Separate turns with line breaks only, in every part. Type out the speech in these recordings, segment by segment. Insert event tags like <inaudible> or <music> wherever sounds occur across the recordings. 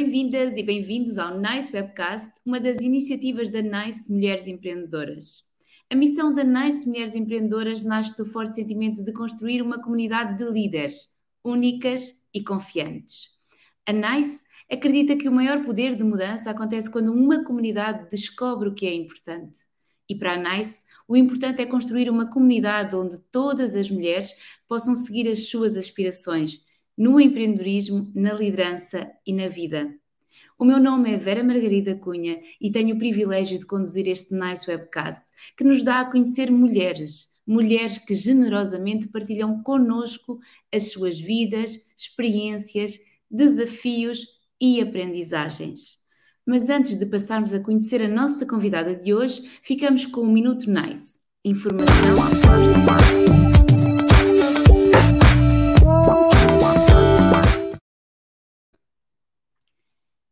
Bem-vindas e bem-vindos ao NICE Webcast, uma das iniciativas da NICE Mulheres Empreendedoras. A missão da NICE Mulheres Empreendedoras nasce do forte sentimento de construir uma comunidade de líderes únicas e confiantes. A NICE acredita que o maior poder de mudança acontece quando uma comunidade descobre o que é importante. E para a NICE, o importante é construir uma comunidade onde todas as mulheres possam seguir as suas aspirações no empreendedorismo, na liderança e na vida. O meu nome é Vera Margarida Cunha e tenho o privilégio de conduzir este Nice Webcast que nos dá a conhecer mulheres, mulheres que generosamente partilham conosco as suas vidas, experiências, desafios e aprendizagens. Mas antes de passarmos a conhecer a nossa convidada de hoje, ficamos com o Minuto Nice. Informação.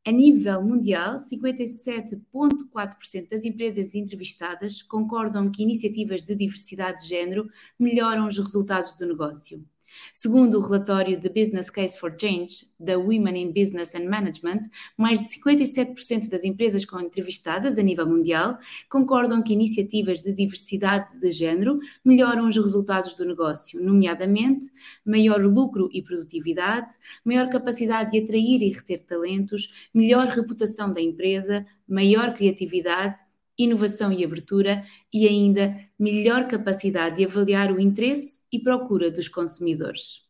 A nível mundial, 57,4% das empresas entrevistadas concordam que iniciativas de diversidade de género melhoram os resultados do negócio. Segundo o relatório The Business Case for Change da Women in Business and Management, mais de 57% das empresas com entrevistadas a nível mundial concordam que iniciativas de diversidade de género melhoram os resultados do negócio, nomeadamente maior lucro e produtividade, maior capacidade de atrair e reter talentos, melhor reputação da empresa, maior criatividade inovação e abertura e ainda melhor capacidade de avaliar o interesse e procura dos consumidores.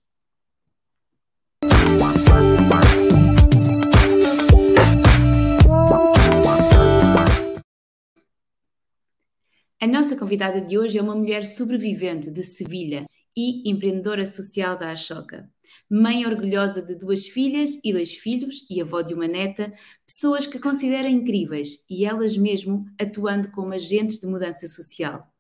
A nossa convidada de hoje é uma mulher sobrevivente de Sevilha e empreendedora social da Ashoka mãe orgulhosa de duas filhas e dois filhos e avó de uma neta, pessoas que considera incríveis e elas mesmo atuando como agentes de mudança social.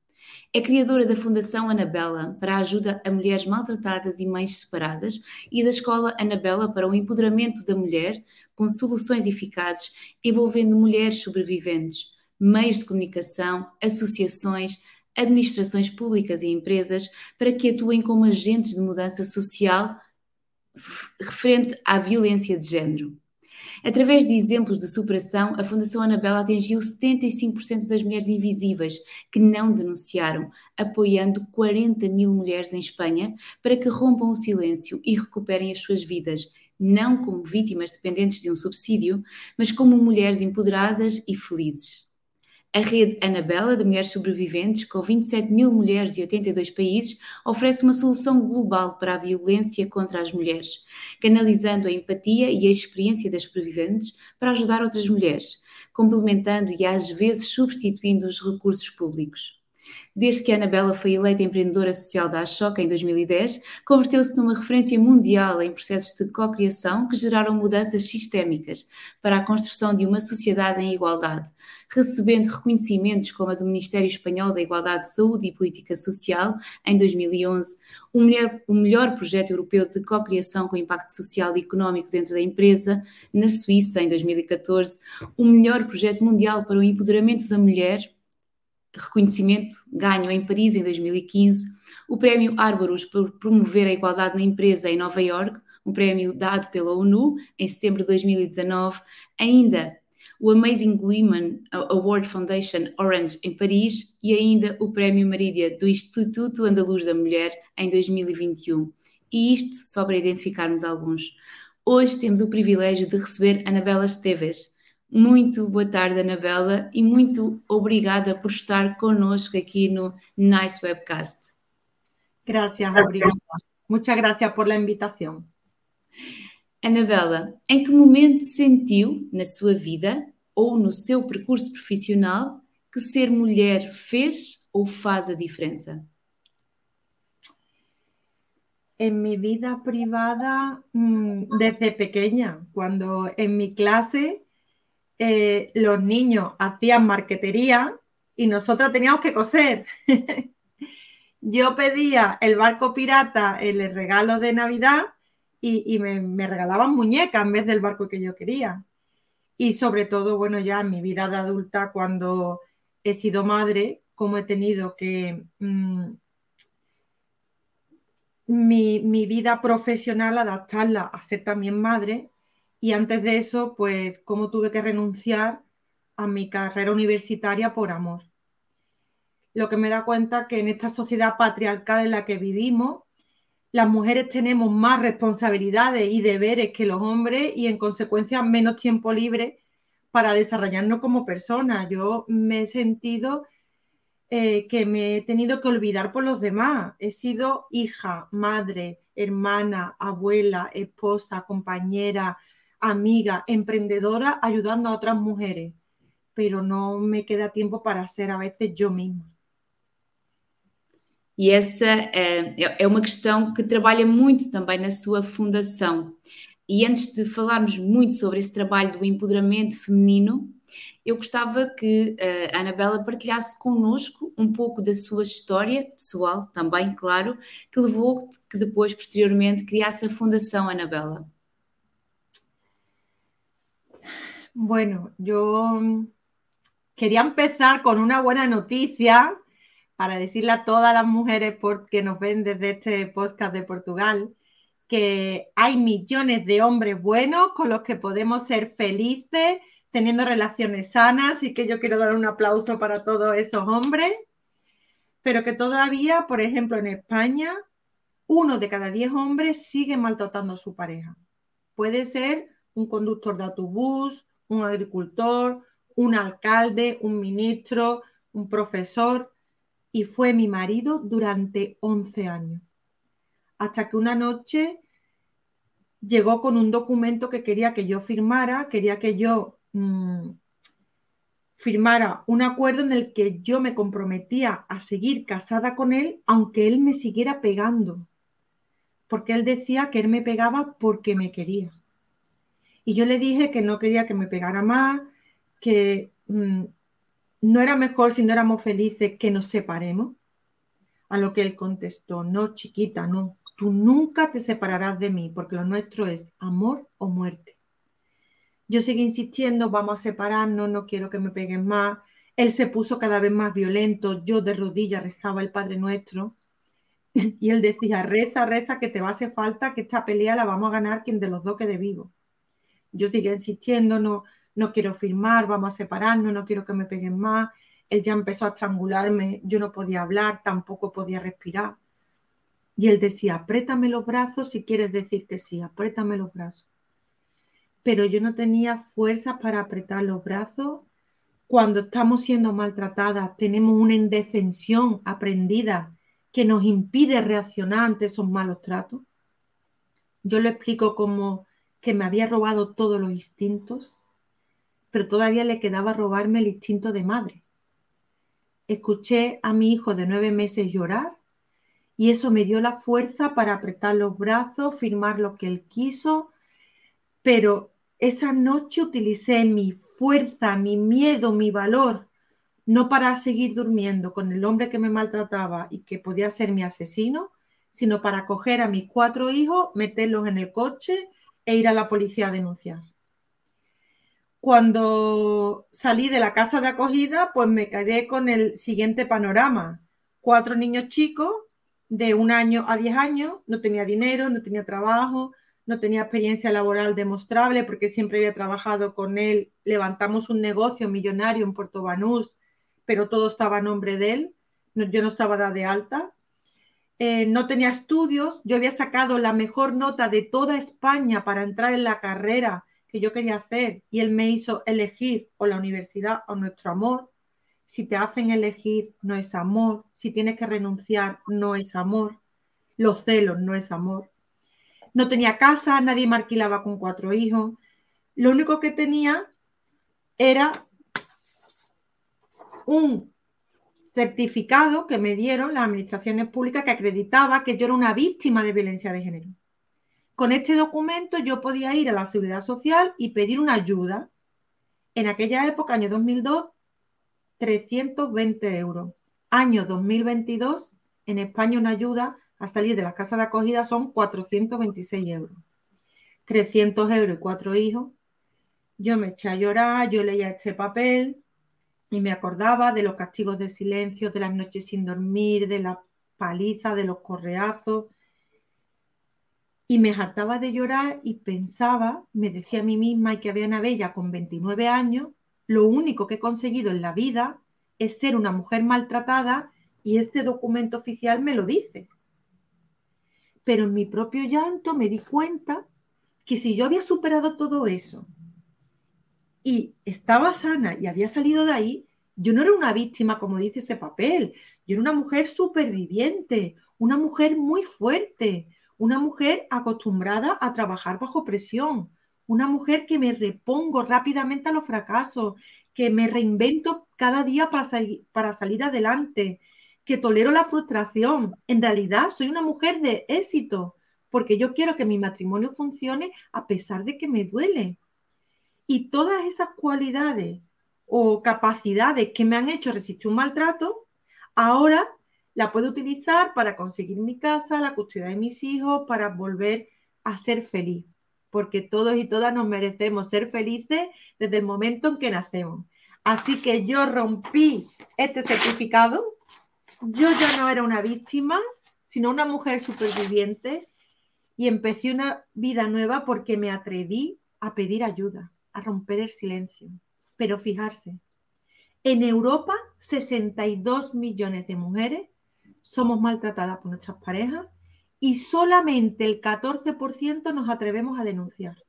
É criadora da Fundação Anabela para a ajuda a mulheres maltratadas e mães separadas e da Escola Anabela para o empoderamento da mulher com soluções eficazes envolvendo mulheres sobreviventes, meios de comunicação, associações, administrações públicas e empresas para que atuem como agentes de mudança social referente à violência de género. Através de exemplos de superação, a Fundação Anabela atingiu 75% das mulheres invisíveis que não denunciaram, apoiando 40 mil mulheres em Espanha para que rompam o silêncio e recuperem as suas vidas, não como vítimas dependentes de um subsídio, mas como mulheres empoderadas e felizes. A rede Anabela de Mulheres Sobreviventes, com 27 mil mulheres de 82 países, oferece uma solução global para a violência contra as mulheres, canalizando a empatia e a experiência das sobreviventes para ajudar outras mulheres, complementando e às vezes substituindo os recursos públicos. Desde que a Anabela foi eleita empreendedora social da Ashoka em 2010, converteu-se numa referência mundial em processos de cocriação que geraram mudanças sistémicas para a construção de uma sociedade em igualdade, recebendo reconhecimentos como a do Ministério Espanhol da Igualdade de Saúde e Política Social em 2011, o melhor, o melhor projeto europeu de cocriação com impacto social e económico dentro da empresa, na Suíça em 2014, o melhor projeto mundial para o empoderamento da mulher reconhecimento ganho em Paris em 2015, o prémio Arborus por promover a igualdade na empresa em Nova York, um prémio dado pela ONU em setembro de 2019, ainda o Amazing Women Award Foundation Orange em Paris e ainda o Prémio Marídia do Instituto Andaluz da Mulher em 2021. E isto só para identificarmos alguns. Hoje temos o privilégio de receber Anabela Esteves, muito boa tarde, Anabela, e muito obrigada por estar connosco aqui no Nice Webcast.
Gracias, obrigada. Muchas gracias por la invitación.
Anabela, em que momento sentiu na sua vida ou no seu percurso profissional que ser mulher fez ou faz a diferença?
En mi vida privada, mm, desde pequeña, cuando en mi clase Eh, los niños hacían marquetería y nosotras teníamos que coser. <laughs> Yo pedía el barco pirata, el regalo de Navidad, y, me, regalaban muñecas en vez del barco que yo quería. Y sobre todo, bueno, ya en mi vida de adulta, cuando he sido madre, como he tenido que mm, mi, mi, vida profesional adaptarla a ser también madre, Y antes de eso, pues cómo tuve que renunciar a mi carrera universitaria por amor. Lo que me da cuenta que en esta sociedad patriarcal en la que vivimos, las mujeres tenemos más responsabilidades y deberes que los hombres y en consecuencia menos tiempo libre para desarrollarnos como personas. Yo me he sentido eh, que me he tenido que olvidar por los demás. He sido hija, madre, hermana, abuela, esposa, compañera, amiga, emprendedora, ayudando a otras mujeres, pero no me queda tiempo para ser a veces yo misma.
E essa é, é uma questão que trabalha muito também na sua fundação. E antes de falarmos muito sobre esse trabalho do empoderamento feminino, eu gostava que eh, a Anabela partilhasse connosco um pouco da sua história pessoal, também, claro, que levou que depois, posteriormente, criasse a Fundação Anabela.
Bueno, yo quería empezar con una buena noticia para decirle a todas las mujeres que nos ven desde este podcast de Portugal que hay millones de hombres buenos con los que podemos ser felices teniendo relaciones sanas y que yo quiero dar un aplauso para todos esos hombres, pero que todavía, por ejemplo, en España, uno de cada diez hombres sigue maltratando a su pareja. Puede ser un conductor de autobús, un agricultor, un alcalde, un ministro, un profesor, y fue mi marido durante 11 años. Hasta que una noche llegó con un documento que quería que yo firmara, quería que yo mm, firmara un acuerdo en el que yo me comprometía a seguir casada con él, aunque él me siguiera pegando, porque él decía que él me pegaba porque me quería. Y yo le dije que no quería que me pegara más, que mm, no era mejor si no éramos felices que nos separemos. A lo que él contestó, no, chiquita, no, tú nunca te separarás de mí, porque lo nuestro es amor o muerte. Yo seguí insistiendo, vamos a separarnos, no quiero que me peguen más. Él se puso cada vez más violento, yo de rodillas rezaba el Padre Nuestro. <laughs> Y él decía, reza, reza, que te va a hacer falta, que esta pelea la vamos a ganar quien de los dos quede vivo. Yo seguía insistiendo, no, no quiero firmar, vamos a separarnos, no quiero que me peguen más. Él ya empezó a estrangularme, yo no podía hablar, tampoco podía respirar. Y él decía, apriétame los brazos si quieres decir que sí, apriétame los brazos. Pero yo no tenía fuerzas para apretar los brazos. Cuando estamos siendo maltratadas, tenemos una indefensión aprendida que nos impide reaccionar ante esos malos tratos. Yo lo explico como que me había robado todos los instintos, pero todavía le quedaba robarme el instinto de madre. Escuché a mi hijo de nueve meses llorar y eso me dio la fuerza para apretar los brazos, firmar lo que él quiso, pero esa noche utilicé mi fuerza, mi miedo, mi valor, no para seguir durmiendo con el hombre que me maltrataba y que podía ser mi asesino, sino para coger a mis cuatro hijos, meterlos en el coche e ir a la policía a denunciar cuando salí de la casa de acogida, pues me quedé con el siguiente panorama. Cuatro niños chicos de un año a diez años, no tenía dinero, no tenía trabajo, no tenía experiencia laboral demostrable porque siempre había trabajado con él. Levantamos un negocio millonario en Puerto Banús, pero todo estaba a nombre de él. yo no estaba de alta. Eh, no tenía estudios. Yo había sacado la mejor nota de toda España para entrar en la carrera yo quería hacer y él me hizo elegir o la universidad o nuestro amor. Si te hacen elegir, no es amor. Si tienes que renunciar, no es amor. Los celos no es amor. No tenía casa, nadie me alquilaba con cuatro hijos. Lo único que tenía era un certificado que me dieron las administraciones públicas que acreditaba que yo era una víctima de violencia de género. Con este documento yo podía ir a la seguridad social y pedir una ayuda. En aquella época, año 2002, 320 euros. Año 2022, en España una ayuda a salir de la casa de acogida son 426 euros. 300 euros y cuatro hijos. Yo me eché a llorar, yo leía este papel y me acordaba de los castigos de silencio, de las noches sin dormir, de la paliza, de los correazos, Y me hartaba de llorar y pensaba, me decía a mí misma y que había una bella con 29 años, lo único que he conseguido en la vida es ser una mujer maltratada y este documento oficial me lo dice. Pero en mi propio llanto me di cuenta que si yo había superado todo eso y estaba sana y había salido de ahí, yo no era una víctima como dice ese papel, yo era una mujer superviviente, una mujer muy fuerte, una mujer acostumbrada a trabajar bajo presión, una mujer que me repongo rápidamente a los fracasos, que me reinvento cada día para, para salir adelante, que tolero la frustración. En realidad soy una mujer de éxito, porque yo quiero que mi matrimonio funcione a pesar de que me duele. Y todas esas cualidades o capacidades que me han hecho resistir un maltrato, ahora la puedo utilizar para conseguir mi casa, la custodia de mis hijos, para volver a ser feliz. Porque todos y todas nos merecemos ser felices desde el momento en que nacemos. Así que yo rompí este certificado yo ya no era una víctima, sino una mujer superviviente y empecé una vida nueva porque me atreví a pedir ayuda, a romper el silencio. Pero fijarse, en Europa 62 millones de mujeres somos maltratadas por nuestras parejas y solamente el 14% nos atrevemos a denunciar.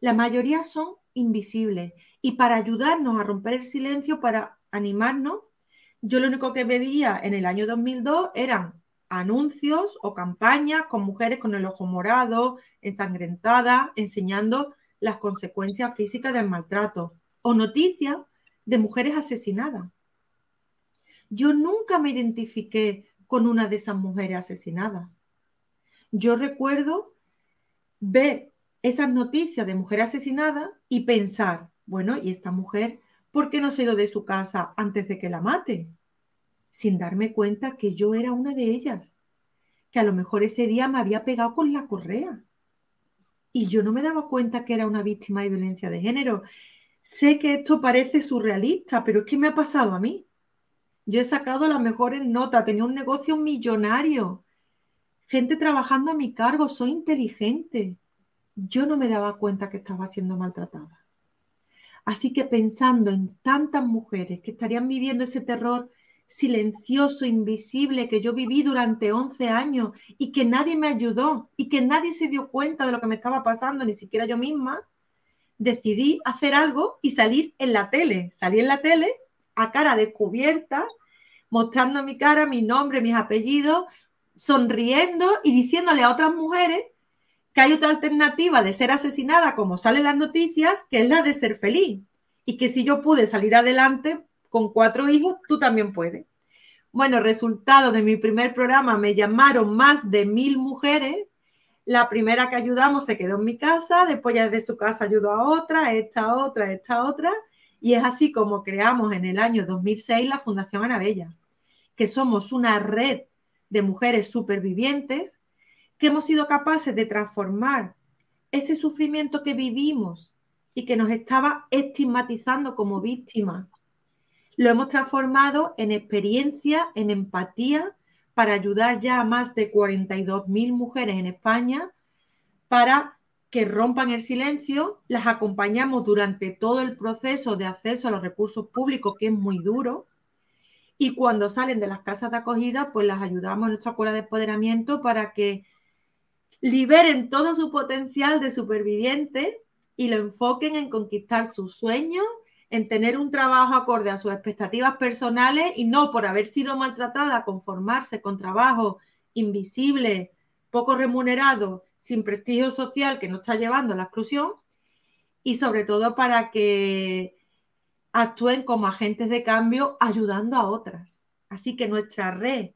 La mayoría son invisibles y para ayudarnos a romper el silencio, para animarnos, yo lo único que veía en el año 2002 eran anuncios o campañas con mujeres con el ojo morado, ensangrentadas, enseñando las consecuencias físicas del maltrato o noticias de mujeres asesinadas. Yo nunca me identifiqué con una de esas mujeres asesinadas. Yo recuerdo ver esas noticias de mujeres asesinadas y pensar, bueno, ¿y esta mujer ¿Por qué no se ido de su casa antes de que la mate? Sin darme cuenta que yo era una de ellas, que a lo mejor ese día me había pegado con la correa. Y yo no me daba cuenta que era una víctima de violencia de género. Sé que esto parece surrealista, pero es que me ha pasado a mí. Yo he sacado las mejores notas, tenía un negocio millonario, gente trabajando a mi cargo, soy inteligente. Yo no me daba cuenta que estaba siendo maltratada. Así que pensando en tantas mujeres que estarían viviendo ese terror silencioso, invisible, que yo viví durante 11 años y que nadie me ayudó y que nadie se dio cuenta de lo que me estaba pasando, ni siquiera yo misma, decidí hacer algo y salir en la tele. Salí en la tele a cara descubierta, mostrando mi cara, mi nombre, mis apellidos, sonriendo y diciéndole a otras mujeres que hay otra alternativa de ser asesinada, como sale en las noticias, que es la de ser feliz. Y que si yo pude salir adelante con cuatro hijos, tú también puedes. Bueno, resultado de mi primer programa, me llamaron más de mil mujeres. La primera que ayudamos se quedó en mi casa, después ya desde su casa ayudó a otra, esta otra, esta otra. Y es así como creamos en el año 2006 la Fundación Ana Bella, que somos una red de mujeres supervivientes que hemos sido capaces de transformar ese sufrimiento que vivimos y que nos estaba estigmatizando como víctimas. Lo hemos transformado en experiencia, en empatía, para ayudar ya a más de 42.000 mujeres en España para que rompan el silencio. Las acompañamos durante todo el proceso de acceso a los recursos públicos, que es muy duro. Y cuando salen de las casas de acogida, pues las ayudamos en nuestra escuela de empoderamiento para que liberen todo su potencial de superviviente y lo enfoquen en conquistar sus sueños, en tener un trabajo acorde a sus expectativas personales y no por haber sido maltratada conformarse con trabajo invisible, poco remunerado, sin prestigio social que nos está llevando a la exclusión y sobre todo para que actúen como agentes de cambio ayudando a otras. Así que nuestra red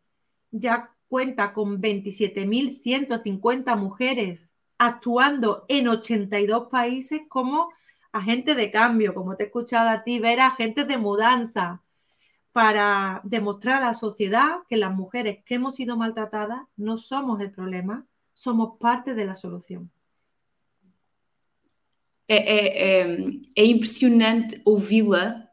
ya cuenta con 27.150 mujeres actuando en 82 países como agentes de cambio, como te he escuchado a ti, ver agentes de mudanza, para demostrar a la sociedad que las mujeres que hemos sido maltratadas no somos el problema, somos parte de la solución.
É, é, é, é impressionante ouvi-la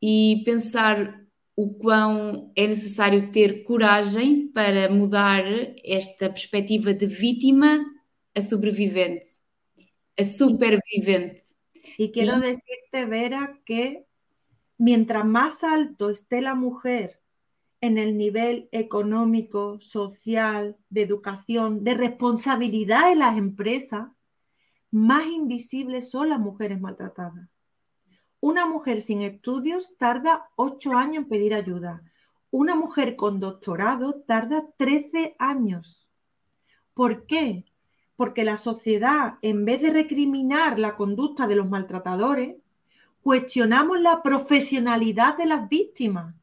e pensar o quão é necessário ter coragem para mudar esta perspectiva de vítima a sobrevivente, a supervivente.
Y quiero decirte, Vera, que mientras más alto esté la mujer en el nivel económico, social, de educación, de responsabilidad en las empresas, más invisibles son las mujeres maltratadas. Una mujer sin estudios tarda ocho años en pedir ayuda. Una mujer con doctorado tarda 13 años. ¿Por qué? Porque la sociedad, en vez de recriminar la conducta de los maltratadores, cuestionamos la profesionalidad de las víctimas.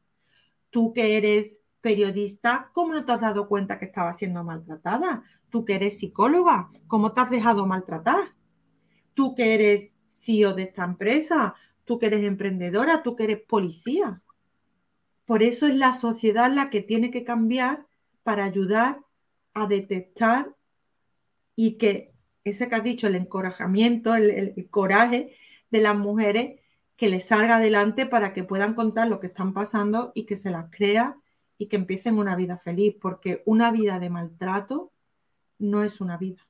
Tú que eres periodista, ¿cómo no te has dado cuenta que estaba siendo maltratada? Tú que eres psicóloga, ¿cómo te has dejado maltratar? Tú que eres CEO de esta empresa, tú que eres emprendedora, tú que eres policía. Por eso es la sociedad la que tiene que cambiar para ayudar a detectar y que ese que has dicho, el encorajamiento, el, coraje de las mujeres, que les salga adelante para que puedan contar lo que están pasando y que se las crea y que empiecen una vida feliz, porque una vida de maltrato no es una vida.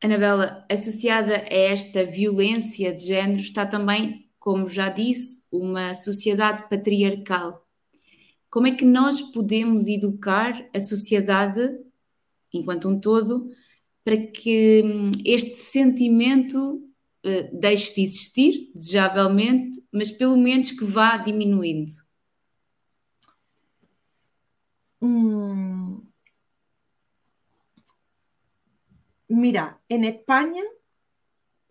Anabela, associada a esta violência de género está também, como já disse, uma sociedade patriarcal. Como é que nós podemos educar a sociedade, enquanto um todo, para que hum, este sentimento uh, deixe de existir, desejavelmente, mas pelo menos que vá diminuindo?
Hum, Mira, en España,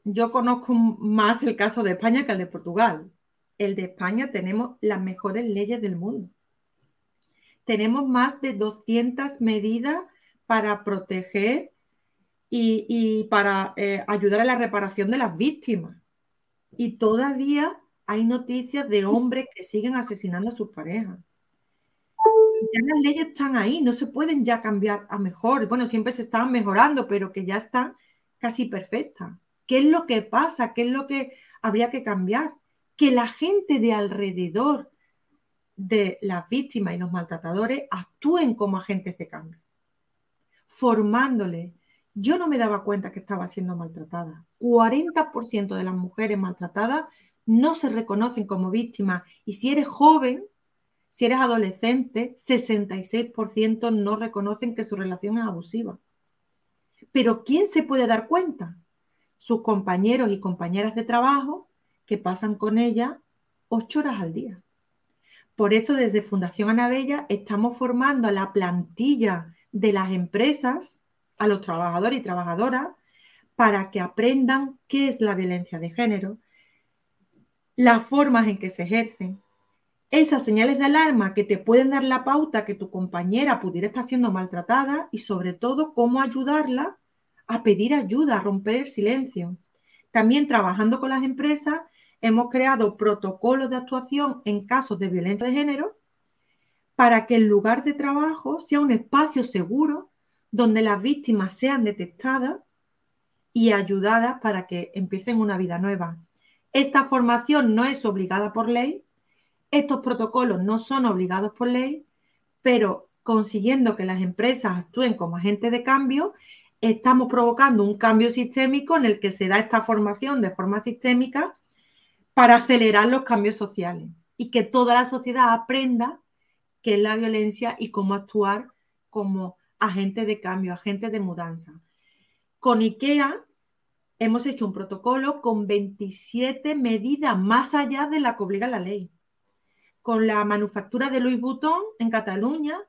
yo conozco más el caso de España que el de Portugal. El de España tenemos las mejores leyes del mundo. Tenemos más de 200 medidas para proteger y, para eh, ayudar a la reparación de las víctimas. Y todavía hay noticias de hombres que siguen asesinando a sus parejas ya las leyes están ahí, no se pueden ya cambiar a mejor. Bueno, siempre se estaban mejorando, pero que ya están casi perfectas. ¿Qué es lo que pasa? ¿Qué es lo que habría que cambiar? Que la gente de alrededor de las víctimas y los maltratadores actúen como agentes de cambio, formándole. Yo no me daba cuenta que estaba siendo maltratada. 40% de las mujeres maltratadas no se reconocen como víctimas y si eres joven, si eres adolescente, 66% no reconocen que su relación es abusiva. Pero ¿quién se puede dar cuenta? Sus compañeros y compañeras de trabajo que pasan con ella ocho horas al día. Por eso desde Fundación Anabella estamos formando a la plantilla de las empresas, a los trabajadores y trabajadoras, para que aprendan qué es la violencia de género, las formas en que se ejercen, esas señales de alarma que te pueden dar la pauta que tu compañera pudiera estar siendo maltratada y sobre todo cómo ayudarla a pedir ayuda, a romper el silencio. También trabajando con las empresas hemos creado protocolos de actuación en casos de violencia de género para que el lugar de trabajo sea un espacio seguro donde las víctimas sean detectadas y ayudadas para que empiecen una vida nueva. Esta formación no es obligada por ley, estos protocolos no son obligados por ley, pero consiguiendo que las empresas actúen como agentes de cambio, estamos provocando un cambio sistémico en el que se da esta formación de forma sistémica para acelerar los cambios sociales y que toda la sociedad aprenda qué es la violencia y cómo actuar como agente de cambio, agente de mudanza. Con IKEA hemos hecho un protocolo con 27 medidas más allá de la que obliga la ley con la manufactura de Louis Vuitton en Cataluña.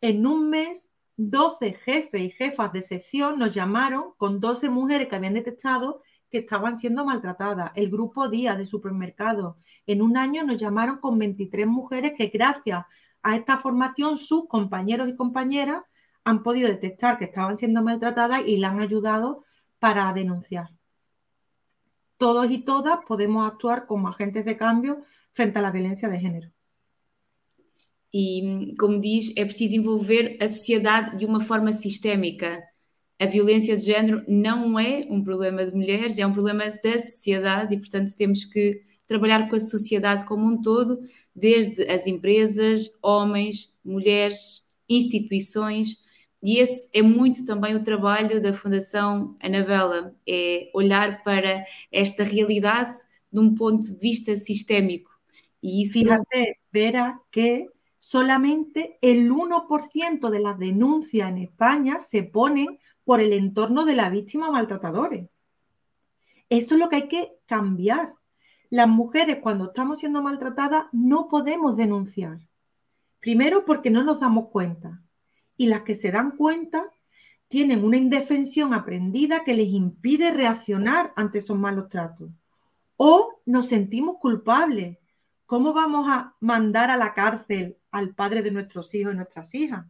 En un mes, 12 jefes y jefas de sección nos llamaron con 12 mujeres que habían detectado que estaban siendo maltratadas. El grupo Día de supermercado. En un año nos llamaron con 23 mujeres que gracias a esta formación sus compañeros y compañeras han podido detectar que estaban siendo maltratadas y la han ayudado para denunciar. Todos y todas podemos actuar como agentes de cambio frente à violência de género.
E, como diz, é preciso envolver a sociedade de uma forma sistémica. A violência de género não é um problema de mulheres, é um problema da sociedade e, portanto, temos que trabalhar com a sociedade como um todo, desde as empresas, homens, mulheres, instituições, e esse é muito também o trabalho da Fundação Anabela, é olhar para esta realidade de um ponto de vista sistémico.
Y Fíjate, Vera, que solamente el 1% de las denuncias en España se ponen por el entorno de la víctima maltratadores. Eso es lo que hay que cambiar. Las mujeres cuando estamos siendo maltratadas no podemos denunciar. Primero porque no nos damos cuenta. Y las que se dan cuenta tienen una indefensión aprendida que les impide reaccionar ante esos malos tratos. O nos sentimos culpables ¿Cómo vamos a mandar a la cárcel al padre de nuestros hijos y nuestras hijas?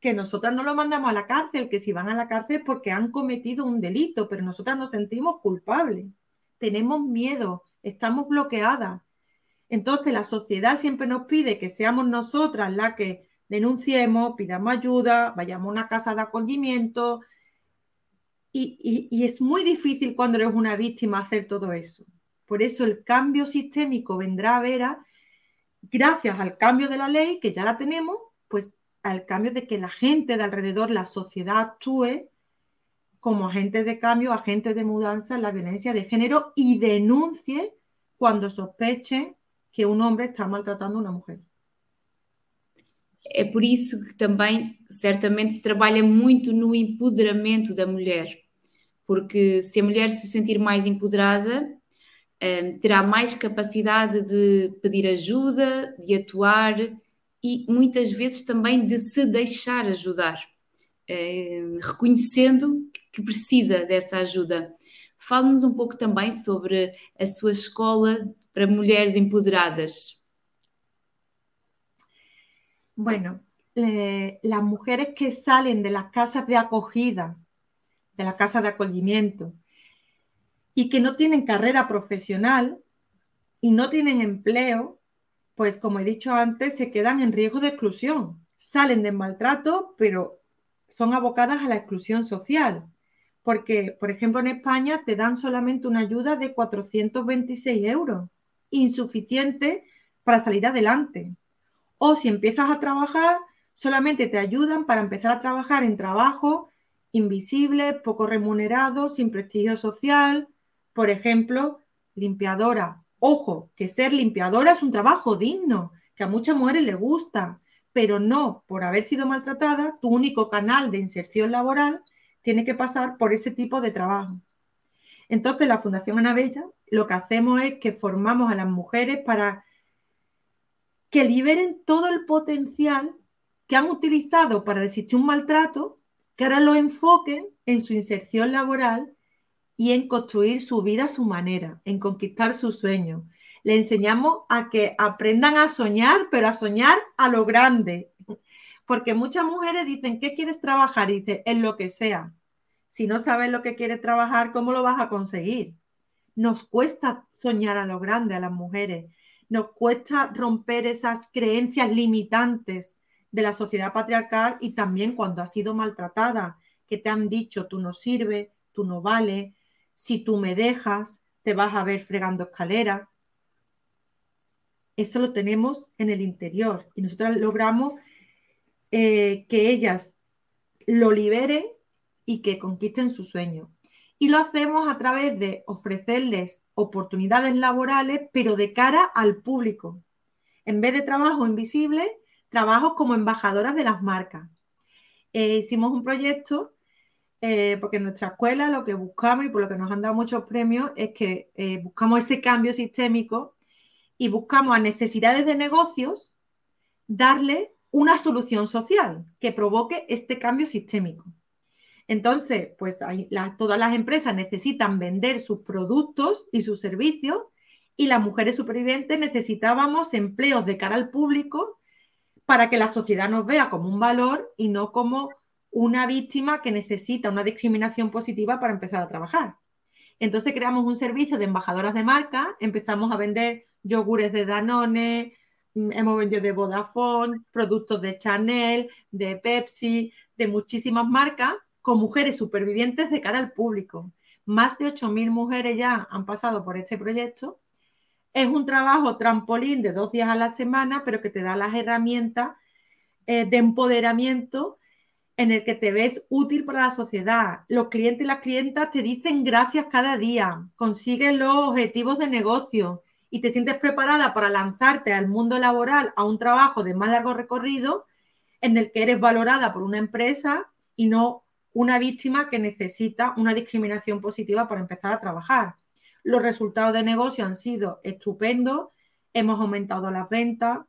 Que nosotras no lo mandamos a la cárcel, que si van a la cárcel porque han cometido un delito, pero nosotras nos sentimos culpables, tenemos miedo, estamos bloqueadas. Entonces la sociedad siempre nos pide que seamos nosotras las que denunciemos, pidamos ayuda, vayamos a una casa de acogimiento. Y, y es muy difícil cuando eres una víctima hacer todo eso. Por eso el cambio sistémico vendrá a ver gracias al cambio de la ley, que ya la tenemos, pues al cambio de que la gente de alrededor, la sociedad actúe como agentes de cambio, agentes de mudanza en la violencia de género y denuncie cuando sospechen que un hombre está maltratando a una mujer.
É por isso que também, certamente, se trabalha muito no empoderamento da mulher, porque se a mulher se sentir mais empoderada, um, terá mais capacidade de pedir ajuda, de atuar e muitas vezes também de se deixar ajudar, um, reconhecendo que precisa dessa ajuda. Fale-nos um pouco também sobre a sua escola para mulheres empoderadas.
Bueno, eh, las mujeres que salen de las casas de acogida, de la casa de acogimiento, y que no tienen carrera profesional y no tienen empleo, pues como he dicho antes, se quedan en riesgo de exclusión. Salen del maltrato, pero son abocadas a la exclusión social. Porque, por ejemplo, en España te dan solamente una ayuda de 426 euros, insuficiente para salir adelante. O si empiezas a trabajar, solamente te ayudan para empezar a trabajar en trabajo invisible, poco remunerado, sin prestigio social, por ejemplo, limpiadora. Ojo, que ser limpiadora es un trabajo digno, que a muchas mujeres les gusta, pero no por haber sido maltratada, tu único canal de inserción laboral tiene que pasar por ese tipo de trabajo. Entonces, la Fundación Anabella lo que hacemos es que formamos a las mujeres para que liberen todo el potencial que han utilizado para resistir un maltrato, que ahora lo enfoquen en su inserción laboral y en construir su vida a su manera, en conquistar sus sueños. Le enseñamos a que aprendan a soñar, pero a soñar a lo grande. Porque muchas mujeres dicen, ¿qué quieres trabajar? Dice, en lo que sea. Si no sabes lo que quieres trabajar, ¿cómo lo vas a conseguir? Nos cuesta soñar a lo grande a las mujeres. Nos cuesta romper esas creencias limitantes de la sociedad patriarcal y también cuando has sido maltratada, que te han dicho, tú no sirves, tú no vales, si tú me dejas, te vas a ver fregando escaleras. Eso lo tenemos en el interior y nosotros logramos eh, que ellas lo liberen y que conquisten su sueño. Y lo hacemos a través de ofrecerles oportunidades laborales, pero de cara al público. En vez de trabajo invisible, trabajos como embajadoras de las marcas. Eh, hicimos un proyecto eh, porque en nuestra escuela lo que buscamos y por lo que nos han dado muchos premios es que buscamos ese cambio sistémico y buscamos a necesidades de negocios darle una solución social que provoque este cambio sistémico. Entonces, pues todas las empresas necesitan vender sus productos y sus servicios y las mujeres supervivientes necesitábamos empleos de cara al público para que la sociedad nos vea como un valor y no como una víctima que necesita una discriminación positiva para empezar a trabajar. Entonces creamos un servicio de embajadoras de marca, empezamos a vender yogures de Danone, hemos vendido de Vodafone, productos de Chanel, de Pepsi, de muchísimas marcas, con mujeres supervivientes de cara al público. Más de 8.000 mujeres ya han pasado por este proyecto es un trabajo trampolín de dos días a la semana, pero que te da las herramientas eh, de empoderamiento en el que te ves útil para la sociedad. Los clientes y las clientas te dicen gracias cada día, consigues los objetivos de negocio y te sientes preparada para lanzarte al mundo laboral a un trabajo de más largo recorrido en el que eres valorada por una empresa y no una víctima que necesita una discriminación positiva para empezar a trabajar. Los resultados de negocio han sido estupendos, hemos aumentado las ventas.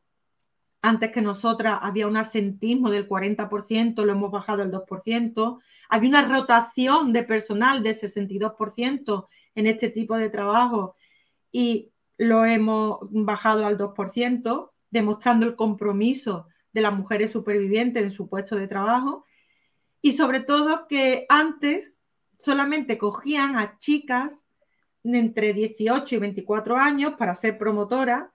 Antes que nosotras había un asentismo del 40%, lo hemos bajado al 2%. Había una rotación de personal del 62% en este tipo de trabajo y lo hemos bajado al 2%, demostrando el compromiso de las mujeres supervivientes en su puesto de trabajo. Y sobre todo que antes solamente cogían a chicas entre 18 y 24 años para ser promotora,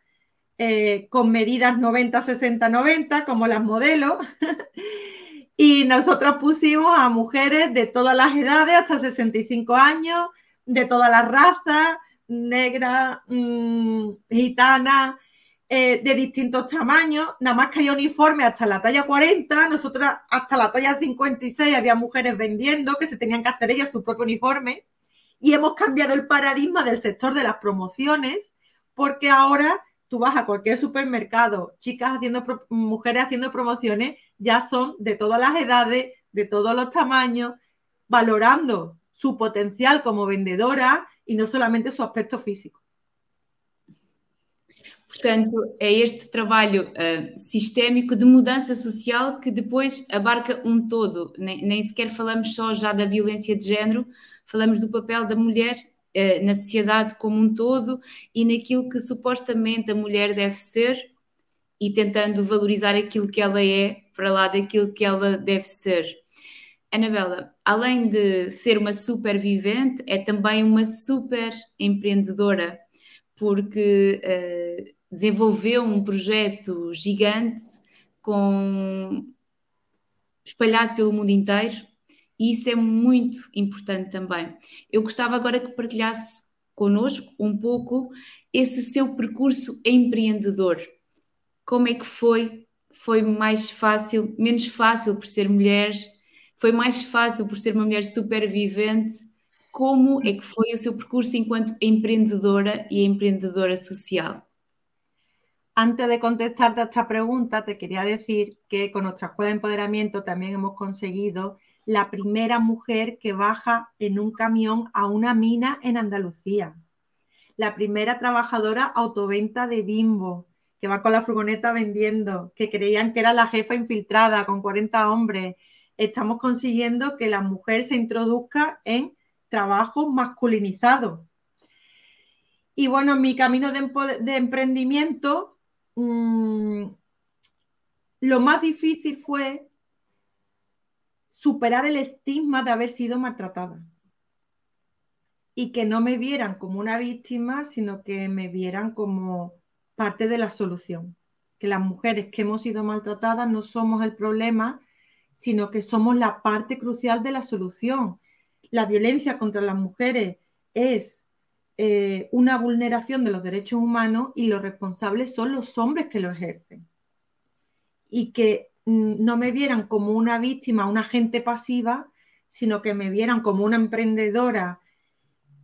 eh, con medidas 90, 60, 90, como las modelos. <laughs> y nosotros pusimos a mujeres de todas las edades, hasta 65 años, de todas las razas, negra, mmm, gitana, eh, de distintos tamaños, nada más que hay uniforme hasta la talla 40, nosotros hasta la talla 56 había mujeres vendiendo que se tenían que hacer ellas su propio uniforme y hemos cambiado el paradigma del sector de las promociones porque ahora tú vas a cualquier supermercado, chicas haciendo, mujeres haciendo promociones, ya son de todas las edades, de todos los tamaños, valorando su potencial como vendedora e não somente o seu aspecto físico.
Portanto, é este trabalho uh, sistémico de mudança social que depois abarca um todo. Nem, nem, sequer falamos só já da violência de género, falamos do papel da mulher uh, na sociedade como um todo e naquilo que supostamente a mulher deve ser e tentando valorizar aquilo que ela é para lá daquilo que ela deve ser. Anabela, além de ser uma supervivente, é também uma super empreendedora, porque uh, desenvolveu um projeto gigante com espalhado pelo mundo inteiro e isso é muito importante também. Eu gostava agora que partilhasse connosco um pouco esse seu percurso empreendedor. Como é que foi? Foi mais fácil, menos fácil por ser mulher? Foi mais fácil por ser uma mulher supervivente? Como é que foi o seu percurso enquanto empreendedora e empreendedora social?
Antes de contestarte a esta pregunta, te quería decir que con nuestra escuela de empoderamiento también hemos conseguido la primera mujer que baja en un camión a una mina en Andalucía. La primera trabajadora autoventa de Bimbo, que va con la furgoneta vendiendo, que creían que era la jefa infiltrada con 40 hombres, estamos consiguiendo que la mujer se introduzca en trabajos masculinizados. Y bueno, mi camino de, emprendimiento, mm, lo más difícil fue superar el estigma de haber sido maltratada y que no me vieran como una víctima, sino que me vieran como parte de la solución. Que las mujeres que hemos sido maltratadas no somos el problema, sino que somos la parte crucial de la solución. La violencia contra las mujeres es eh, una vulneración de los derechos humanos y los responsables son los hombres que lo ejercen. Y que no me vieran como una víctima, una agente pasiva, sino que me vieran como una emprendedora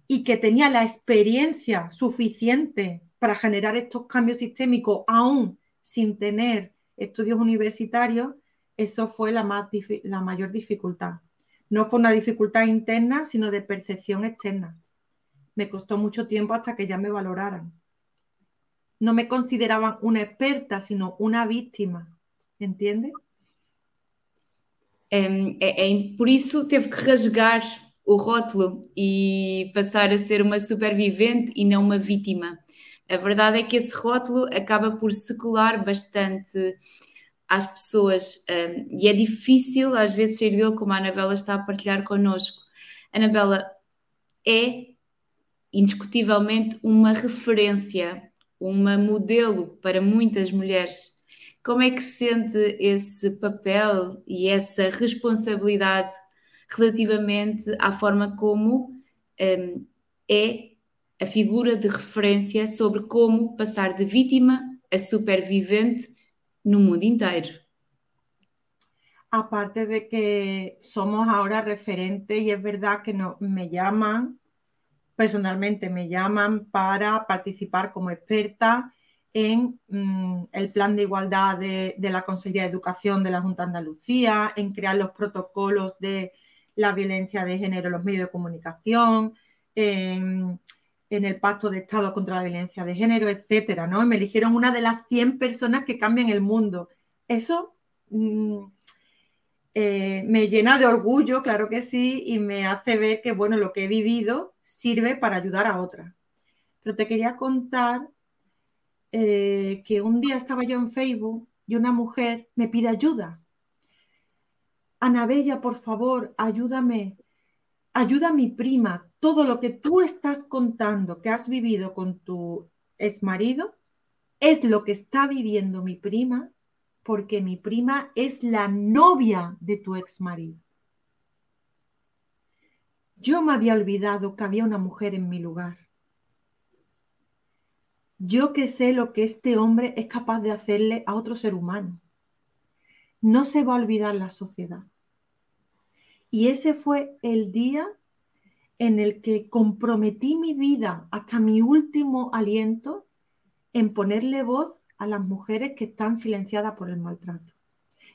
y que tenía la experiencia suficiente para generar estos cambios sistémicos aún sin tener estudios universitarios eso fue la, más, la mayor dificultad. No fue una dificultad interna, sino de percepción externa. Me costó mucho tiempo hasta que ya me valoraran. No me consideraban una experta, sino una víctima. ¿Entiendes?
É, é, por isso teve que rasgar o rótulo e passar a ser uma supervivente e não uma vítima. A verdade é que esse rótulo acaba por secular bastante às pessoas um, e é difícil às vezes sair dele como a Anabela está a partilhar connosco. Anabela é indiscutivelmente uma referência, uma modelo para muitas mulheres. Como é que sente esse papel e essa responsabilidade relativamente à forma como um, é a figura de referência sobre como passar de vítima a supervivente no mundo.
Aparte de que somos ahora referentes y es verdad que no, me llaman, personalmente me llaman para participar como experta en mm, el plan de igualdad de, de, la Consejería de Educación de la Junta de Andalucía, en crear los protocolos de la violencia de género en los medios de comunicación, en, en el Pacto de Estado contra la Violencia de Género, etcétera, ¿no? Me eligieron una de las 100 personas que cambian el mundo. Eso mm, eh, me llena de orgullo, claro que sí, y me hace ver que, bueno, lo que he vivido sirve para ayudar a otras. Pero te quería contar eh, que un día estaba yo en Facebook y una mujer me pide ayuda. Anabella, por favor, ayúdame. Ayuda a mi prima. Todo lo que tú estás contando que has vivido con tu exmarido es lo que está viviendo mi prima porque mi prima es la novia de tu ex marido. Yo me había olvidado que había una mujer en mi lugar. Yo que sé lo que este hombre es capaz de hacerle a otro ser humano. No se va a olvidar la sociedad. Y ese fue el día en el que comprometí mi vida hasta mi último aliento en ponerle voz a las mujeres que están silenciadas por el maltrato.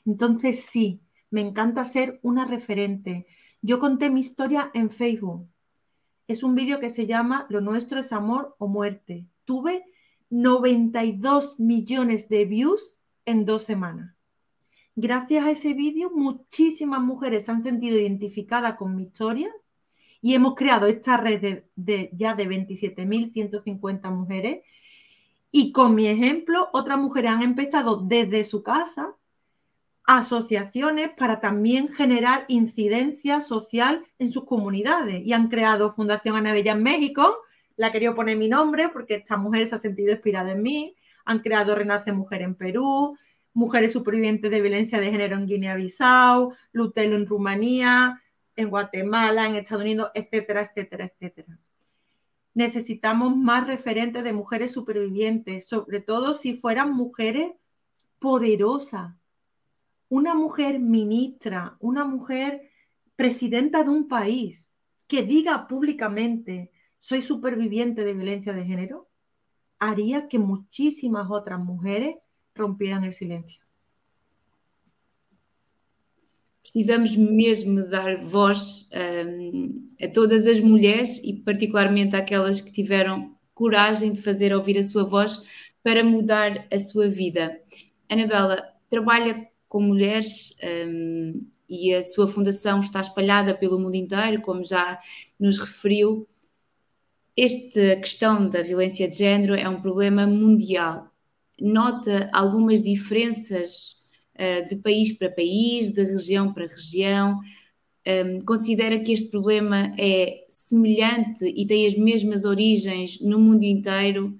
Entonces sí, me encanta ser una referente. Yo conté mi historia en Facebook. Es un vídeo que se llama Lo nuestro es amor o muerte. Tuve 92 millones de views en dos semanas. Gracias a ese vídeo, muchísimas mujeres se han sentido identificadas con mi historia y hemos creado esta red de, de ya de 27.150 mujeres. Y con mi ejemplo, otras mujeres han empezado desde su casa asociaciones para también generar incidencia social en sus comunidades. Y han creado Fundación Anabella en México, la quería poner mi nombre porque esta mujer se ha sentido inspirada en mí, han creado Renace Mujer en Perú, Mujeres Supervivientes de Violencia de Género en Guinea-Bissau, Lutelo en Rumanía, en Guatemala, en Estados Unidos, etcétera, etcétera, etcétera necesitamos más referentes de mujeres supervivientes, sobre todo si fueran mujeres poderosas. Una mujer ministra, una mujer presidenta de un país que diga públicamente soy superviviente de violencia de género, haría que muchísimas otras mujeres rompieran el silencio.
Precisamos mesmo dar voz um, a todas as mulheres e, particularmente, àquelas que tiveram coragem de fazer ouvir a sua voz para mudar a sua vida. Anabela trabalha com mulheres um, e a sua fundação está espalhada pelo mundo inteiro, como já nos referiu. Esta questão da violência de género é um problema mundial. Nota algumas diferenças de país para país, de região para região. Um, considera que este problema é semelhante e tem as mesmas origens no mundo inteiro?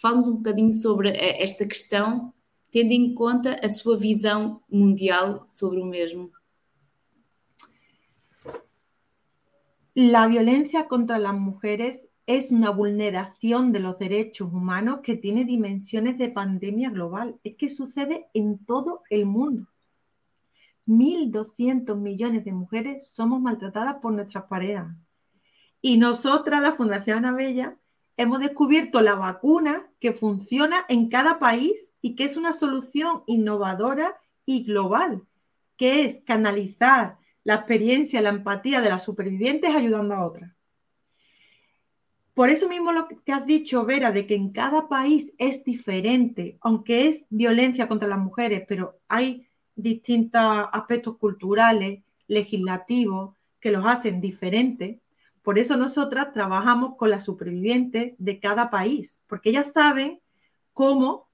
Fala-nos um bocadinho sobre eh, esta questão, tendo em conta a sua visão mundial sobre o mesmo.
La violencia contra las mujeres es una vulneración de los derechos humanos que tiene dimensiones de pandemia global. Es que sucede en todo el mundo. 1.200 millones de mujeres somos maltratadas por nuestras parejas. Y nosotras, la Fundación Anabella, hemos descubierto la vacuna que funciona en cada país y que es una solución innovadora y global, que es canalizar la experiencia, la empatía de las supervivientes ayudando a otras. Por eso mismo lo que has dicho, Vera, de que en cada país es diferente, aunque es violencia contra las mujeres, pero hay distintos aspectos culturales, legislativos, que los hacen diferentes. Por eso nosotras trabajamos con las supervivientes de cada país, porque ellas saben cómo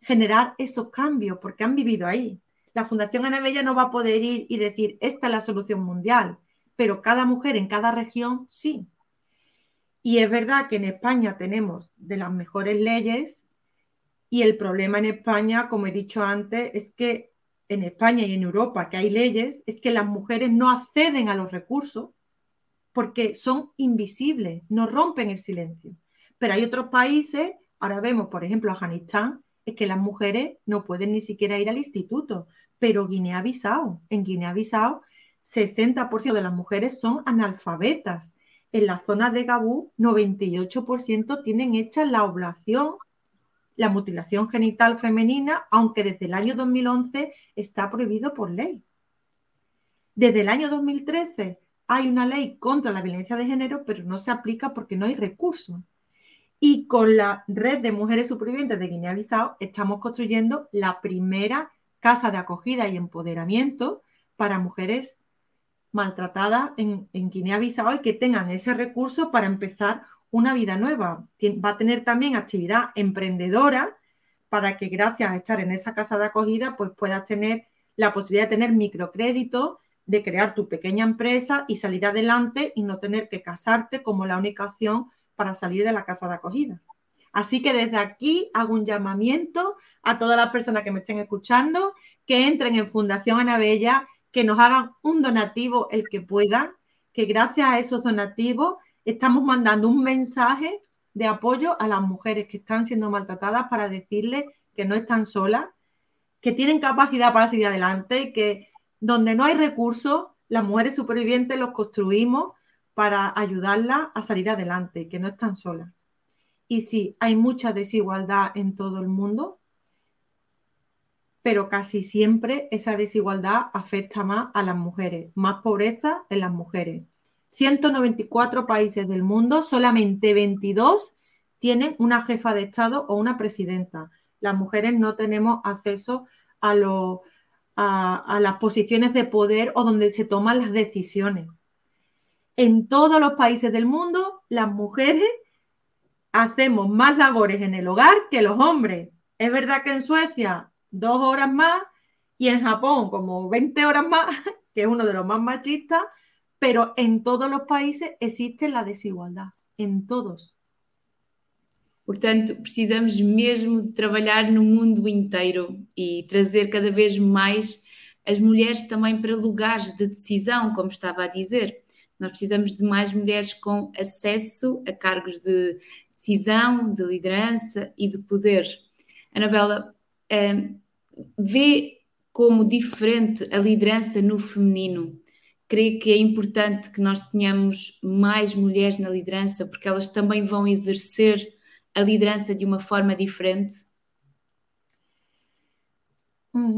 generar esos cambios, porque han vivido ahí. La Fundación Anabella no va a poder ir y decir, esta es la solución mundial, pero cada mujer en cada región sí. Y es verdad que en España tenemos de las mejores leyes y el problema en España, como he dicho antes, es que en España y en Europa que hay leyes, es que las mujeres no acceden a los recursos porque son invisibles, no rompen el silencio. Pero hay otros países, ahora vemos, por ejemplo, Afganistán, es que las mujeres no pueden ni siquiera ir al instituto, pero Guinea-Bissau, en Guinea-Bissau, 60% de las mujeres son analfabetas. En la zona de Gabú, 98% tienen hecha la oblación, la mutilación genital femenina, aunque desde el año 2011 está prohibido por ley. Desde el año 2013 hay una ley contra la violencia de género, pero no se aplica porque no hay recursos. Y con la red de mujeres supervivientes de Guinea-Bissau estamos construyendo la primera casa de acogida y empoderamiento para mujeres maltratadas en, Guinea-Bissau y que tengan ese recurso para empezar una vida nueva. Va a tener también actividad emprendedora para que gracias a estar en esa casa de acogida pues puedas tener la posibilidad de tener microcrédito, de crear tu pequeña empresa y salir adelante y no tener que casarte como la única opción para salir de la casa de acogida. Así que desde aquí hago un llamamiento a todas las personas que me estén escuchando, que entren en Fundación Anabella, que nos hagan un donativo el que pueda, que gracias a esos donativos estamos mandando un mensaje de apoyo a las mujeres que están siendo maltratadas para decirles que no están solas, que tienen capacidad para seguir adelante que donde no hay recursos, las mujeres supervivientes los construimos para ayudarla a salir adelante, que no están solas. Y sí, hay mucha desigualdad en todo el mundo, pero casi siempre esa desigualdad afecta más a las mujeres, más pobreza en las mujeres. 194 países del mundo, solamente 22 tienen una jefa de Estado o una presidenta. Las mujeres no tenemos acceso a, a las posiciones de poder o donde se toman las decisiones en todos los países del mundo las mujeres hacemos más labores en el hogar que los hombres. Es verdad que en Suecia dos horas más y en Japón como 20 horas más, <laughs> que es uno de los más machistas, pero en todos los países existe la desigualdad, en todos.
Portanto, precisamos mesmo de trabalhar no mundo inteiro e trazer cada vez mais as mulheres também para lugares de decisão, como estava a dizer. Nós precisamos de mais mulheres com acesso a cargos de decisão, de liderança e de poder. Anabela, vê como diferente a liderança no feminino? Creio que é importante que nós tenhamos mais mulheres na liderança, porque elas também vão exercer a liderança de uma forma diferente?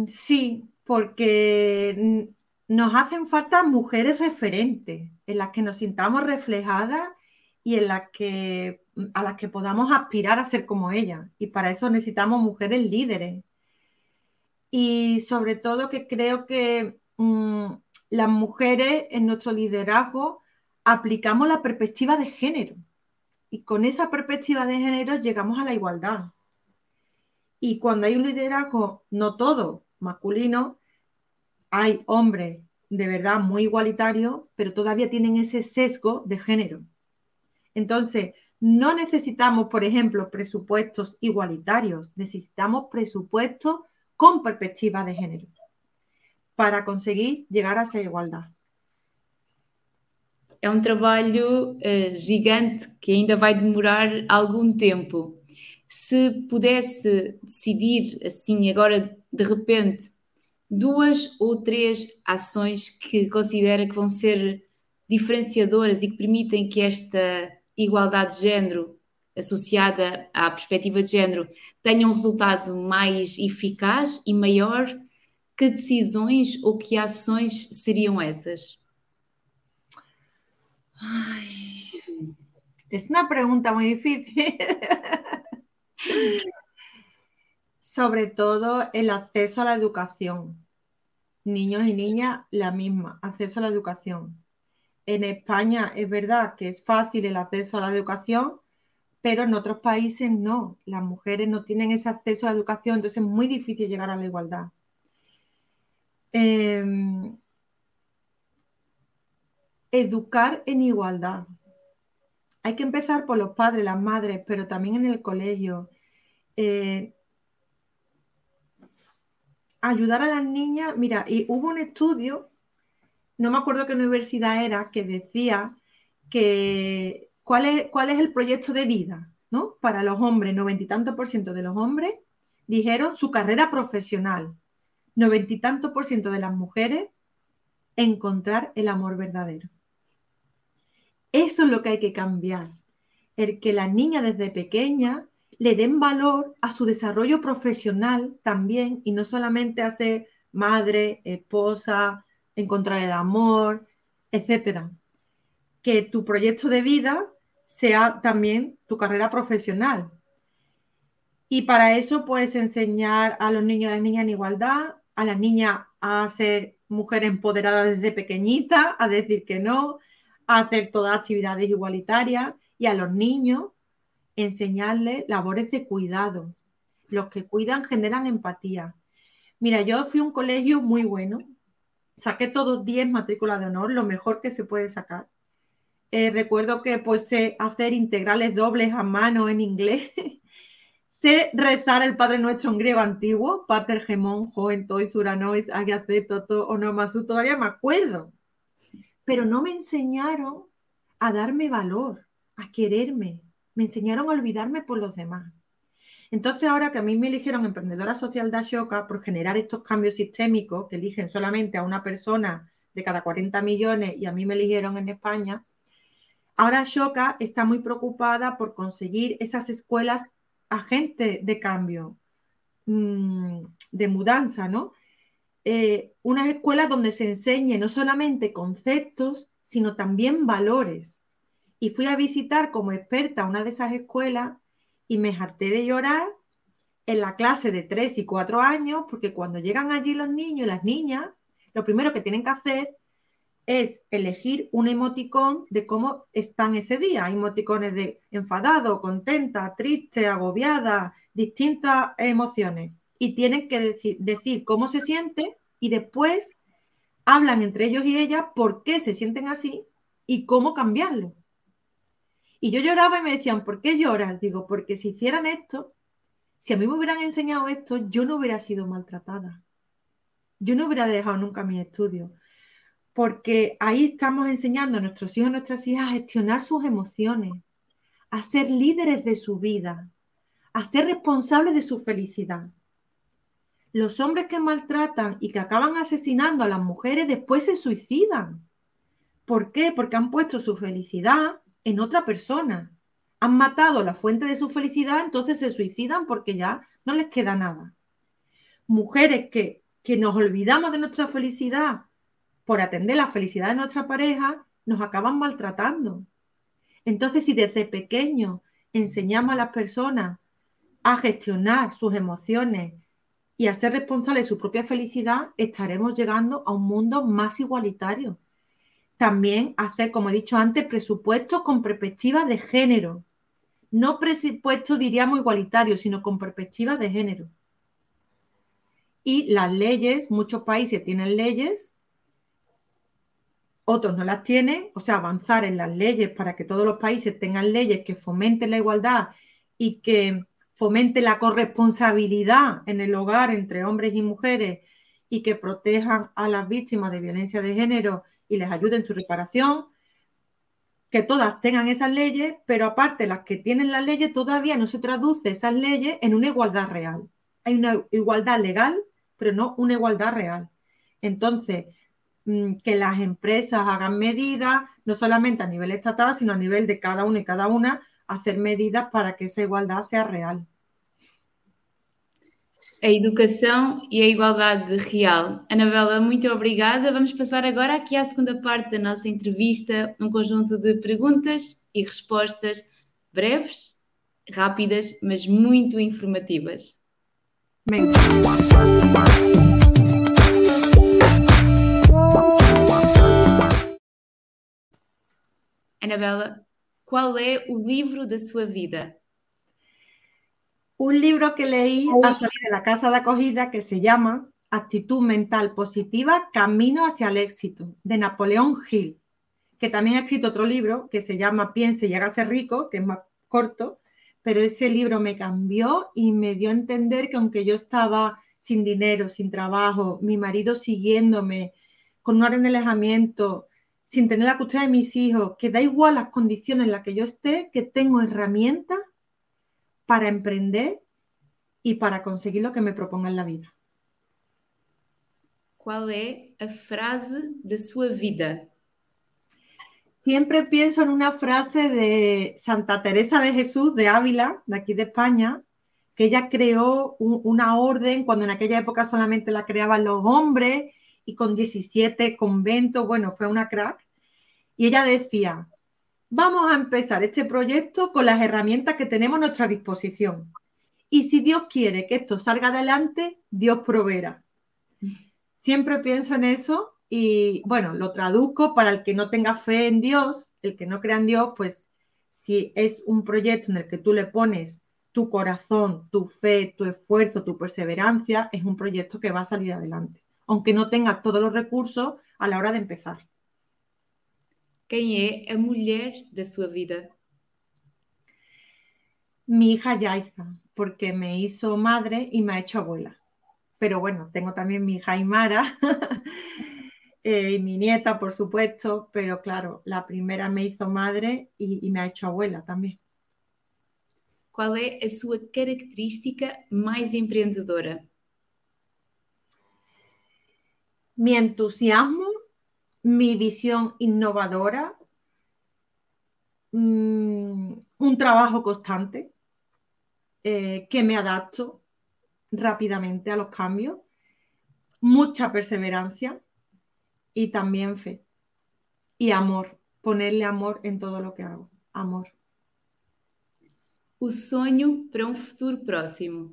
Sim, porque nos hacen falta mujeres referentes. en las que nos sintamos reflejadas y en las que, a las que podamos aspirar a ser como ellas. Y para eso necesitamos mujeres líderes. Y sobre todo que creo que mm, las mujeres en nuestro liderazgo aplicamos la perspectiva de género. Y con esa perspectiva de género llegamos a la igualdad. Y cuando hay un liderazgo, no todo masculino, hay hombres de verdad muy igualitario, pero todavía tienen ese sesgo de género. Entonces, no necesitamos, por ejemplo, presupuestos igualitarios, necesitamos presupuestos con perspectiva de género para conseguir llegar a esa igualdad.
É um trabalho uh, gigante que ainda vai demorar algum tempo. Se pudesse decidir assim agora de repente duas ou três ações que considera que vão ser diferenciadoras e que permitem que esta igualdade de género associada à perspectiva de género tenha um resultado mais eficaz e maior, que decisões ou que ações seriam essas?
Ai, é uma pergunta muito difícil. <laughs> sobre todo el acceso a la educación. Niños y niñas, la misma, acceso a la educación. En España es verdad que es fácil el acceso a la educación, pero en otros países no. Las mujeres no tienen ese acceso a la educación, entonces es muy difícil llegar a la igualdad. Em, educar en igualdad. Hay que empezar por los padres, las madres, pero también en el colegio. Eh, ayudar a las niñas, mira, y hubo un estudio, no me acuerdo qué universidad era, que decía que cuál es, cuál es el proyecto de vida. ¿no? Para los hombres, noventa y tantos por ciento de los hombres dijeron su carrera profesional. Noventa y tantos por ciento de las mujeres encontrar el amor verdadero. Eso es lo que hay que cambiar. El que las niñas desde pequeña le den valor a su desarrollo profesional también y no solamente a ser madre, esposa, encontrar el amor, etcétera. Que tu proyecto de vida sea también tu carrera profesional. Y para eso puedes enseñar a los niños y las niñas en igualdad, a las niñas a ser mujer empoderada desde pequeñita, a decir que no, a hacer todas actividades igualitarias y a los niños enseñarles labores de cuidado. Los que cuidan generan empatía. Mira, yo fui a un colegio muy bueno, saqué todos 10 matrículas de honor, lo mejor que se puede sacar. Eh, recuerdo que pues sé hacer integrales dobles a mano en inglés. <laughs> sé rezar el Padre Nuestro en griego antiguo, Pater Gemón, Joven, Tois, Uranois, Agiace, Toto, Onomasu, todavía me acuerdo. Pero no me enseñaron a darme valor, a quererme. Me enseñaron a olvidarme por los demás. Entonces, ahora que a mí me eligieron emprendedora social de Ashoka por generar estos cambios sistémicos que eligen solamente a una persona de cada 40 millones y a mí me eligieron en España, ahora Ashoka está muy preocupada por conseguir esas escuelas agentes de cambio, mm, de mudanza, ¿no? Eh, unas escuelas donde se enseñe no solamente conceptos, sino también valores. Y fui a visitar como experta una de esas escuelas y me harté de llorar en la clase de 3 y 4 años, porque cuando llegan allí los niños y las niñas, lo primero que tienen que hacer es elegir un emoticón de cómo están ese día. Hay emoticones de enfadado, contenta, triste, agobiada, distintas emociones. Y tienen que decir, decir cómo se siente y después hablan entre ellos y ellas por qué se sienten así y cómo cambiarlo. Y yo lloraba y me decían, ¿por qué lloras? Digo, porque si hicieran esto, si a mí me hubieran enseñado esto, yo no hubiera sido maltratada. Yo no hubiera dejado nunca mi estudio. Porque ahí estamos enseñando a nuestros hijos y nuestras hijas a gestionar sus emociones, a ser líderes de su vida, a ser responsables de su felicidad. Los hombres que maltratan y que acaban asesinando a las mujeres después se suicidan. ¿Por qué? Porque han puesto su felicidad en otra persona. Han matado la fuente de su felicidad, entonces se suicidan porque ya no les queda nada. Mujeres que, que nos olvidamos de nuestra felicidad por atender la felicidad de nuestra pareja, nos acaban maltratando. Entonces, si desde pequeño enseñamos a las personas a gestionar sus emociones y a ser responsables de su propia felicidad, estaremos llegando a un mundo más igualitario también hacer, como he dicho antes, presupuestos con perspectiva de género. No presupuestos, diríamos, igualitarios, sino con perspectiva de género. Y las leyes, muchos países tienen leyes, otros no las tienen, o sea, avanzar en las leyes para que todos los países tengan leyes que fomenten la igualdad y que fomenten la corresponsabilidad en el hogar entre hombres y mujeres y que protejan a las víctimas de violencia de género y les ayude en su reparación, que todas tengan esas leyes, pero aparte las que tienen las leyes todavía no se traduce esas leyes en una igualdad real. Hay una igualdad legal, pero no una igualdad real. Entonces, mm, que las empresas hagan medidas, no solamente a nivel estatal, sino a nivel de cada uno y cada una, hacer medidas para que esa igualdad sea real.
A educação e a igualdade real. Anabela, muito obrigada. Vamos passar agora aqui à segunda parte da nossa entrevista, um conjunto de perguntas e respostas breves, rápidas, mas muito informativas. Bem. Anabela, qual é o livro da sua vida?
Un libro que leí al salir de la casa de acogida que se llama Actitud Mental Positiva, Camino hacia el Éxito, de Napoleón Hill, que también ha escrito otro libro que se llama Piense y hágase rico, que es más corto, pero ese libro me cambió y me dio a entender que aunque yo estaba sin dinero, sin trabajo, mi marido siguiéndome, con un orden de alejamiento, sin tener la custodia de mis hijos, que da igual las condiciones en las que yo esté, que tengo herramientas para emprender y para conseguir lo que me proponga en la vida.
¿Cuál es la frase de su vida?
Siempre pienso en una frase de Santa Teresa de Jesús de Ávila, de aquí de España, que ella creó una orden cuando en aquella época solamente la creaban los hombres y con 17 conventos, bueno, fue una crack. Y ella decía, vamos a empezar este proyecto con las herramientas que tenemos a nuestra disposición. Y si Dios quiere que esto salga adelante, Dios proveerá. Siempre pienso en eso y bueno, lo traduzco para el que no tenga fe en Dios, el que no crea en Dios, pues si es un proyecto en el que tú le pones tu corazón, tu fe, tu esfuerzo, tu perseverancia, es un proyecto que va a salir adelante, aunque no tenga todos los recursos a la hora de empezar.
¿Quién es la mujer de su vida?
Mi hija Yaiza, porque me hizo madre y me ha hecho abuela. Pero bueno, tengo también mi hija Aymara <laughs> eh, y mi nieta, por supuesto, pero claro, la primera me hizo madre y, y me ha hecho abuela también.
Qual é a sua característica mais empreendedora?
Mi entusiasmo, mi visión innovadora, mmm, un trabajo constante, eh, que me adapto rápidamente a los cambios, mucha perseverancia y también fe. Y amor, ponerle amor en todo lo que hago. Amor.
O sonho para um futuro próximo.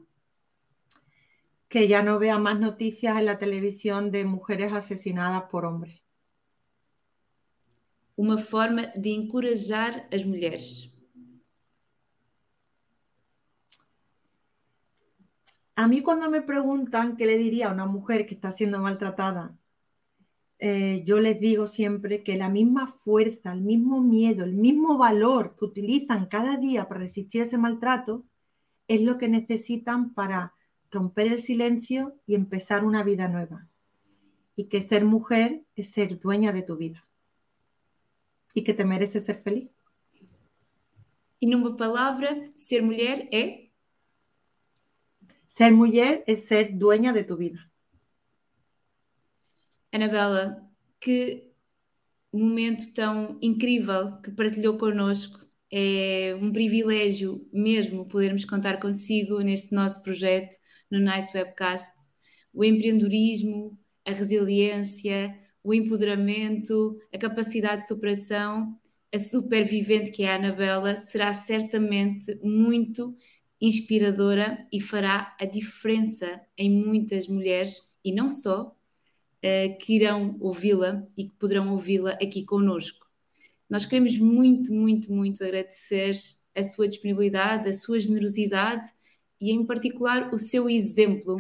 Que ya no vea más noticias en la televisión de mujeres asesinadas por hombres.
Uma forma de encorajar as mulheres.
A mí cuando me preguntan qué le diría a una mujer que está siendo maltratada, eh, yo les digo siempre que la misma fuerza, el mismo miedo, el mismo valor que utilizan cada día para resistir ese maltrato es lo que necesitan para romper el silencio y empezar una vida nueva. Y que ser mujer es ser dueña de tu vida. Y que te mereces ser feliz.
Y numa palabra, ser mujer es?
Ser mujer es ser dueña de tu vida.
Anabela, que momento tão incrível que partilhou connosco. É um privilégio mesmo podermos contar consigo neste nosso projeto, no Nice Webcast. O empreendedorismo, a resiliência, o empoderamento, a capacidade de superação, a supervivente que é a Anabela, será certamente muito inspiradora e fará a diferença em muitas mulheres e não só, uh, que irão ouvi-la e que poderão ouvi-la aqui conosco. Nós queremos muito, muito, muito agradecer a sua disponibilidade, a sua generosidade e, em particular, o seu exemplo,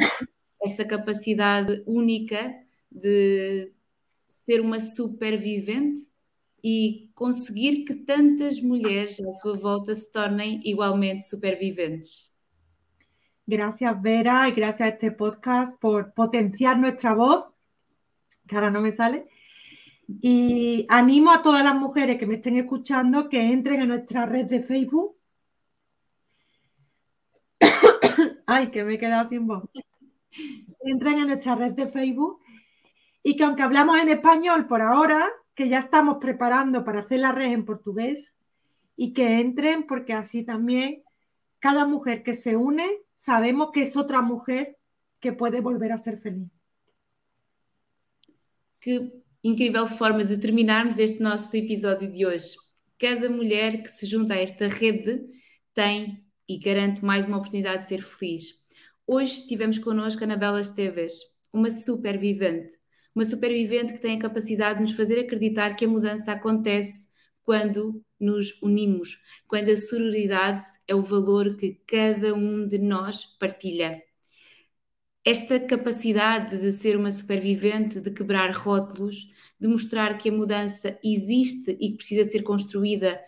essa capacidade única de ser uma supervivente e conseguir que tantas mulheres à sua volta se tornem igualmente superviventes.
Gracias Vera y gracias a este podcast por potenciar nuestra voz que ahora no me sale. Y animo a todas las mujeres que me estén escuchando que entren a nuestra red de Facebook. <coughs> Ay, que me he quedado sin voz. Entren en nuestra red de Facebook y que aunque hablamos en español por ahora, que ya estamos preparando para hacer la red en portugués y que entren porque así también cada mujer que se une sabemos que es otra mujer que puede volver a ser feliz.
que incrível forma de terminarmos este nosso episódio de hoje. Cada mulher que se junta a esta rede tem e garante mais uma oportunidade de ser feliz. Hoje tivemos connosco a Anabela Esteves, uma supervivente. Uma supervivente que tem a capacidade de nos fazer acreditar que a mudança acontece quando nos unimos, quando a sororidade é o valor que cada um de nós partilha esta capacidade de ser uma supervivente, de quebrar rótulos, de mostrar que a mudança existe e que precisa ser construída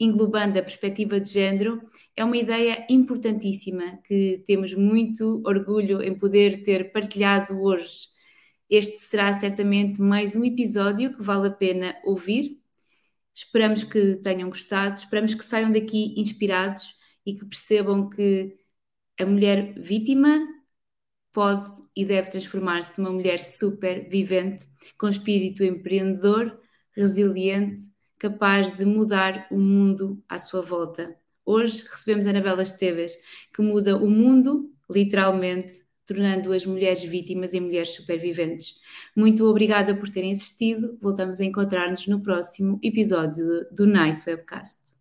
englobando a perspectiva de género, é uma ideia importantíssima que temos muito orgulho em poder ter partilhado hoje. Este será certamente mais um episódio que vale a pena ouvir. Esperamos que tenham gostado, esperamos que saiam daqui inspirados e que percebam que a mulher vítima pode e deve transformar-se numa mulher super vivente, com espírito empreendedor, resiliente, capaz de mudar o mundo à sua volta. Hoje recebemos a Anabela Esteves, que muda o mundo, literalmente, tornando as mulheres vítimas em mulheres superviventes. Muito obrigada por terem assistido. Voltamos a encontrar-nos no próximo episódio do Nice Webcast.